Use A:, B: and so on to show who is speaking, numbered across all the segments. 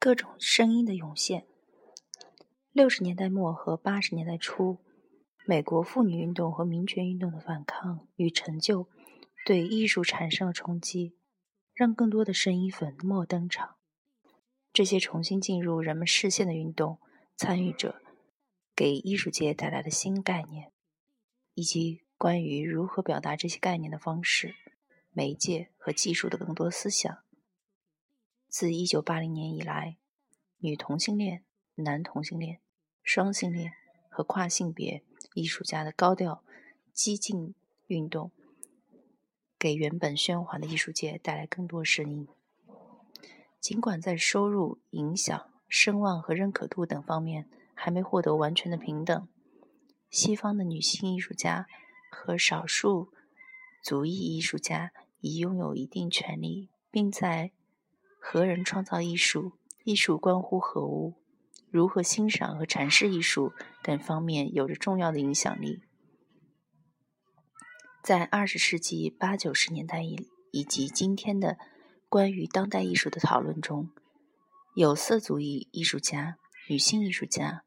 A: 各种声音的涌现。六十年代末和八十年代初，美国妇女运动和民权运动的反抗与成就，对艺术产生了冲击，让更多的声音粉墨登场。这些重新进入人们视线的运动参与者，给艺术界带来了新概念，以及关于如何表达这些概念的方式、媒介和技术的更多思想。自一九八零年以来，女同性恋、男同性恋。双性恋和跨性别艺术家的高调激进运动，给原本喧哗的艺术界带来更多声音。尽管在收入、影响、声望和认可度等方面还没获得完全的平等，西方的女性艺术家和少数族裔艺术家已拥有一定权利，并在何人创造艺术、艺术关乎何物。如何欣赏和阐释艺术等方面有着重要的影响力。在二十世纪八九十年代以以及今天的关于当代艺术的讨论中，有色族裔艺术家、女性艺术家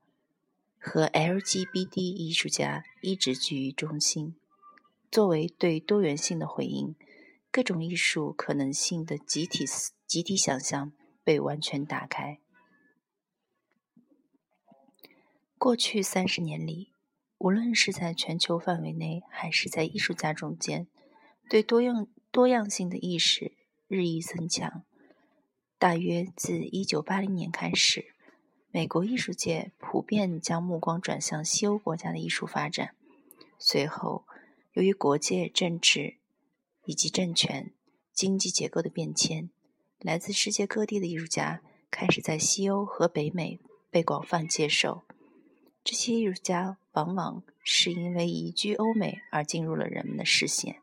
A: 和 LGBT 艺术家一直居于中心。作为对多元性的回应，各种艺术可能性的集体思集体想象被完全打开。过去三十年里，无论是在全球范围内，还是在艺术家中间，对多样多样性的意识日益增强。大约自1980年开始，美国艺术界普遍将目光转向西欧国家的艺术发展。随后，由于国界政治以及政权、经济结构的变迁，来自世界各地的艺术家开始在西欧和北美被广泛接受。这些艺术家往往是因为移居欧美而进入了人们的视线。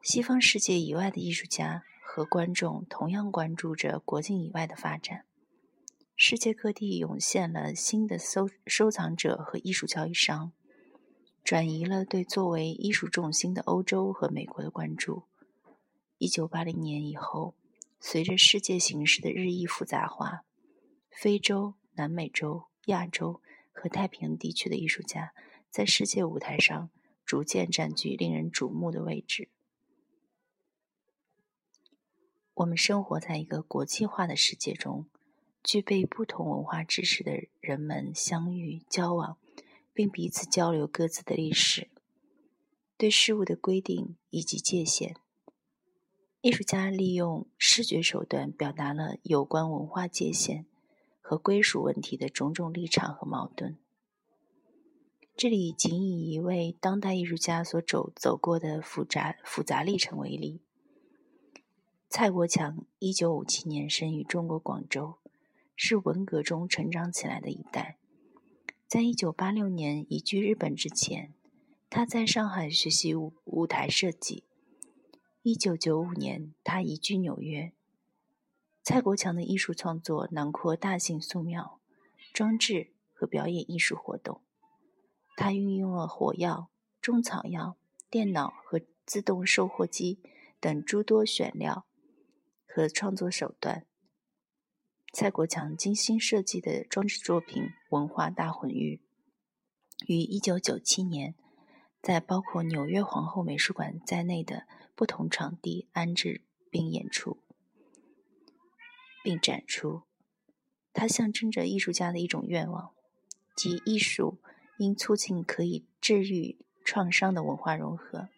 A: 西方世界以外的艺术家和观众同样关注着国境以外的发展。世界各地涌现了新的收收藏者和艺术交易商，转移了对作为艺术重心的欧洲和美国的关注。一九八零年以后，随着世界形势的日益复杂化，非洲、南美洲。亚洲和太平洋地区的艺术家在世界舞台上逐渐占据令人瞩目的位置。我们生活在一个国际化的世界中，具备不同文化知识的人们相遇、交往，并彼此交流各自的历史、对事物的规定以及界限。艺术家利用视觉手段表达了有关文化界限。和归属问题的种种立场和矛盾。这里仅以一位当代艺术家所走走过的复杂复杂历程为例。蔡国强，一九五七年生于中国广州，是文革中成长起来的一代。在一九八六年移居日本之前，他在上海学习舞舞台设计。一九九五年，他移居纽约。蔡国强的艺术创作囊括大型素描、装置和表演艺术活动。他运用了火药、中草药、电脑和自动售货机等诸多选料和创作手段。蔡国强精心设计的装置作品《文化大混浴》，于1997年在包括纽约皇后美术馆在内的不同场地安置并演出。并展出，它象征着艺术家的一种愿望，即艺术应促进可以治愈创伤的文化融合。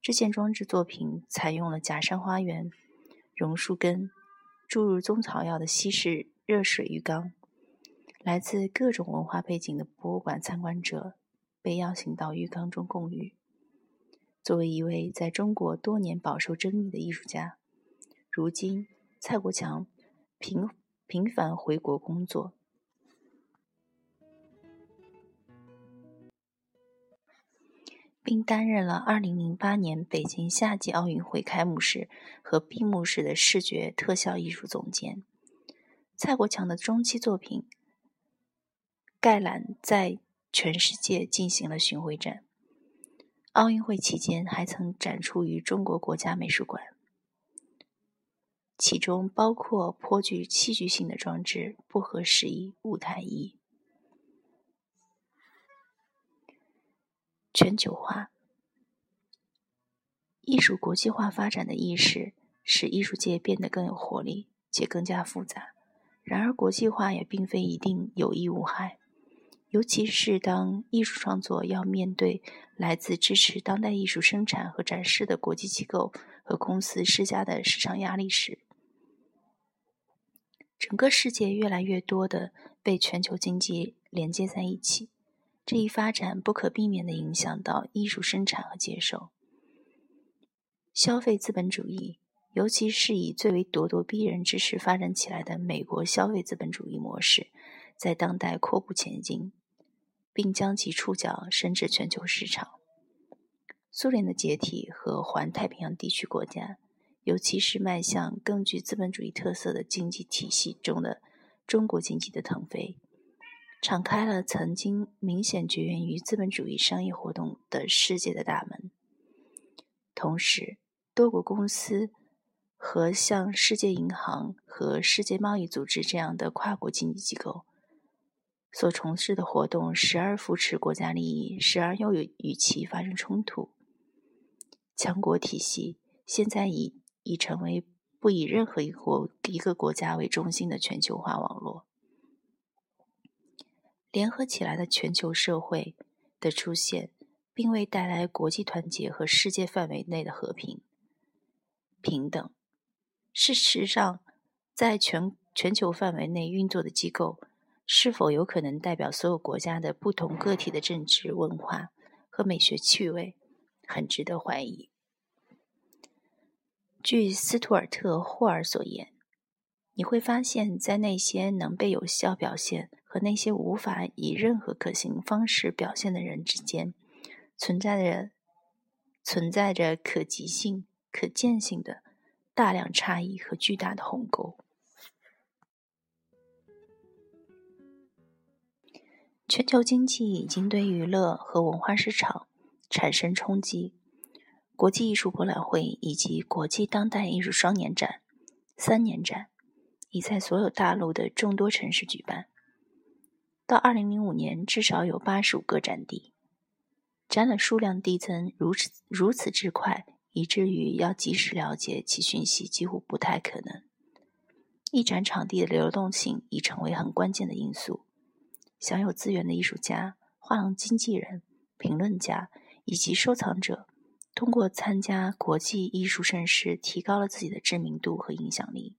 A: 这件装置作品采用了假山花园、榕树根、注入中草药的西式热水浴缸。来自各种文化背景的博物馆参观者被邀请到浴缸中共浴。作为一位在中国多年饱受争议的艺术家，如今。蔡国强频频繁回国工作，并担任了2008年北京夏季奥运会开幕式和闭幕式的视觉特效艺术总监。蔡国强的中期作品《盖兰》在全世界进行了巡回展，奥运会期间还曾展出于中国国家美术馆。其中包括颇具戏剧性的装置、不合时宜舞台一。全球化、艺术国际化发展的意识，使艺术界变得更有活力且更加复杂。然而，国际化也并非一定有益无害，尤其是当艺术创作要面对来自支持当代艺术生产和展示的国际机构和公司施加的市场压力时。整个世界越来越多的被全球经济连接在一起。这一发展不可避免地影响到艺术生产和接受。消费资本主义，尤其是以最为咄咄逼人之势发展起来的美国消费资本主义模式，在当代阔步前进，并将其触角伸至全球市场。苏联的解体和环太平洋地区国家，尤其是迈向更具资本主义特色的经济体系中的中国经济的腾飞。敞开了曾经明显绝缘于资本主义商业活动的世界的大门。同时，多国公司和像世界银行和世界贸易组织这样的跨国经济机构所从事的活动，时而扶持国家利益，时而又与与其发生冲突。强国体系现在已已成为不以任何一国一个国家为中心的全球化网络。联合起来的全球社会的出现，并未带来国际团结和世界范围内的和平、平等。事实上，在全全球范围内运作的机构，是否有可能代表所有国家的不同个体的政治、文化和美学趣味，很值得怀疑。据斯图尔特·霍尔所言，你会发现在那些能被有效表现。和那些无法以任何可行方式表现的人之间，存在着存在着可及性、可见性的大量差异和巨大的鸿沟。全球经济已经对娱乐和文化市场产生冲击。国际艺术博览会以及国际当代艺术双年展、三年展已在所有大陆的众多城市举办。到二零零五年，至少有八十五个展地，展览数量递增如此如此之快，以至于要及时了解其讯息几乎不太可能。一展场地的流动性已成为很关键的因素。享有资源的艺术家、画廊经纪人、评论家以及收藏者，通过参加国际艺术盛事，提高了自己的知名度和影响力。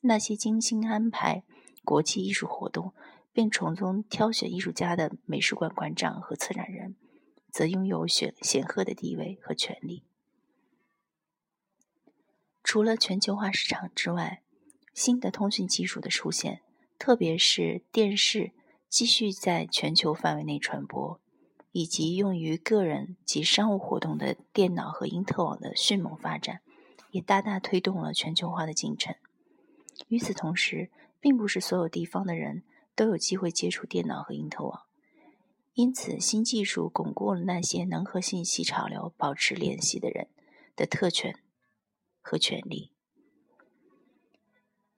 A: 那些精心安排国际艺术活动。并从中挑选艺术家的美术馆馆长和策展人，则拥有显显赫的地位和权力。除了全球化市场之外，新的通讯技术的出现，特别是电视继续在全球范围内传播，以及用于个人及商务活动的电脑和因特网的迅猛发展，也大大推动了全球化的进程。与此同时，并不是所有地方的人。都有机会接触电脑和因特网，因此新技术巩固了那些能和信息潮流保持联系的人的特权和权利。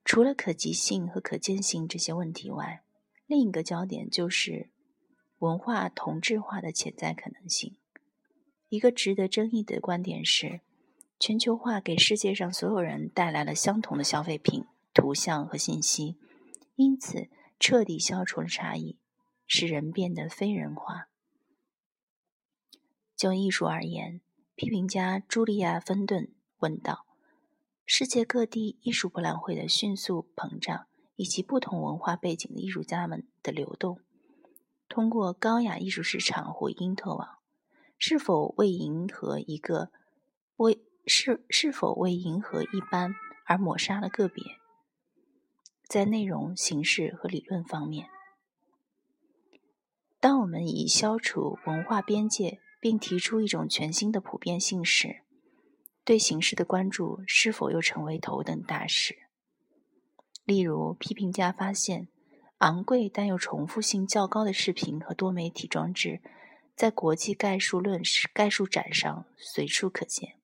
A: 除了可及性和可见性这些问题外，另一个焦点就是文化同质化的潜在可能性。一个值得争议的观点是，全球化给世界上所有人带来了相同的消费品、图像和信息，因此。彻底消除了差异，使人变得非人化。就艺术而言，批评家茱莉亚·芬顿问道：“世界各地艺术博览会的迅速膨胀，以及不同文化背景的艺术家们的流动，通过高雅艺术市场或因特网，是否为迎合一个为是是否为迎合一般而抹杀了个别？”在内容、形式和理论方面，当我们以消除文化边界并提出一种全新的普遍性时，对形式的关注是否又成为头等大事？例如，批评家发现，昂贵但又重复性较高的视频和多媒体装置在国际概述论概述展上随处可见，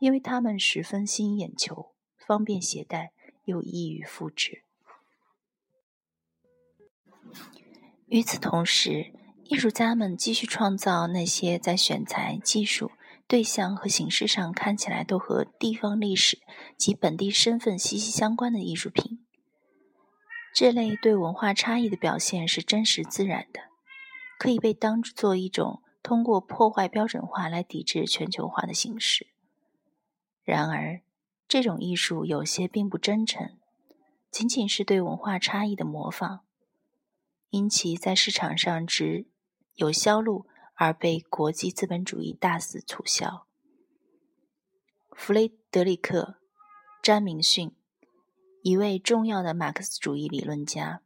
A: 因为它们十分吸引眼球，方便携带又易于复制。与此同时，艺术家们继续创造那些在选材、技术、对象和形式上看起来都和地方历史及本地身份息息相关的艺术品。这类对文化差异的表现是真实自然的，可以被当作一种通过破坏标准化来抵制全球化的形式。然而，这种艺术有些并不真诚，仅仅是对文化差异的模仿，因其在市场上只有销路而被国际资本主义大肆促销。弗雷德里克·詹明逊，一位重要的马克思主义理论家，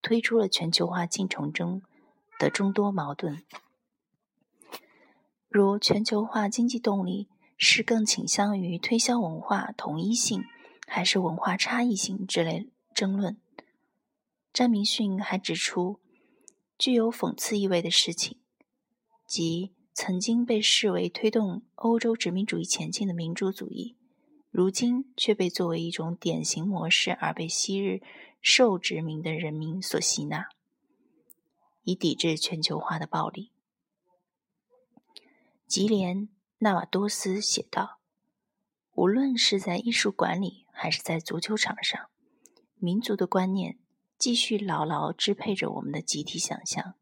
A: 推出了全球化进程中的众多矛盾，如全球化经济动力。是更倾向于推销文化统一性，还是文化差异性之类争论。詹明逊还指出，具有讽刺意味的事情，即曾经被视为推动欧洲殖民主义前进的民主主义，如今却被作为一种典型模式而被昔日受殖民的人民所吸纳，以抵制全球化的暴力。吉连。纳瓦多斯写道：“无论是在艺术馆里，还是在足球场上，民族的观念继续牢牢支配着我们的集体想象。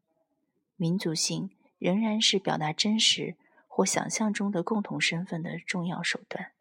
A: 民族性仍然是表达真实或想象中的共同身份的重要手段。”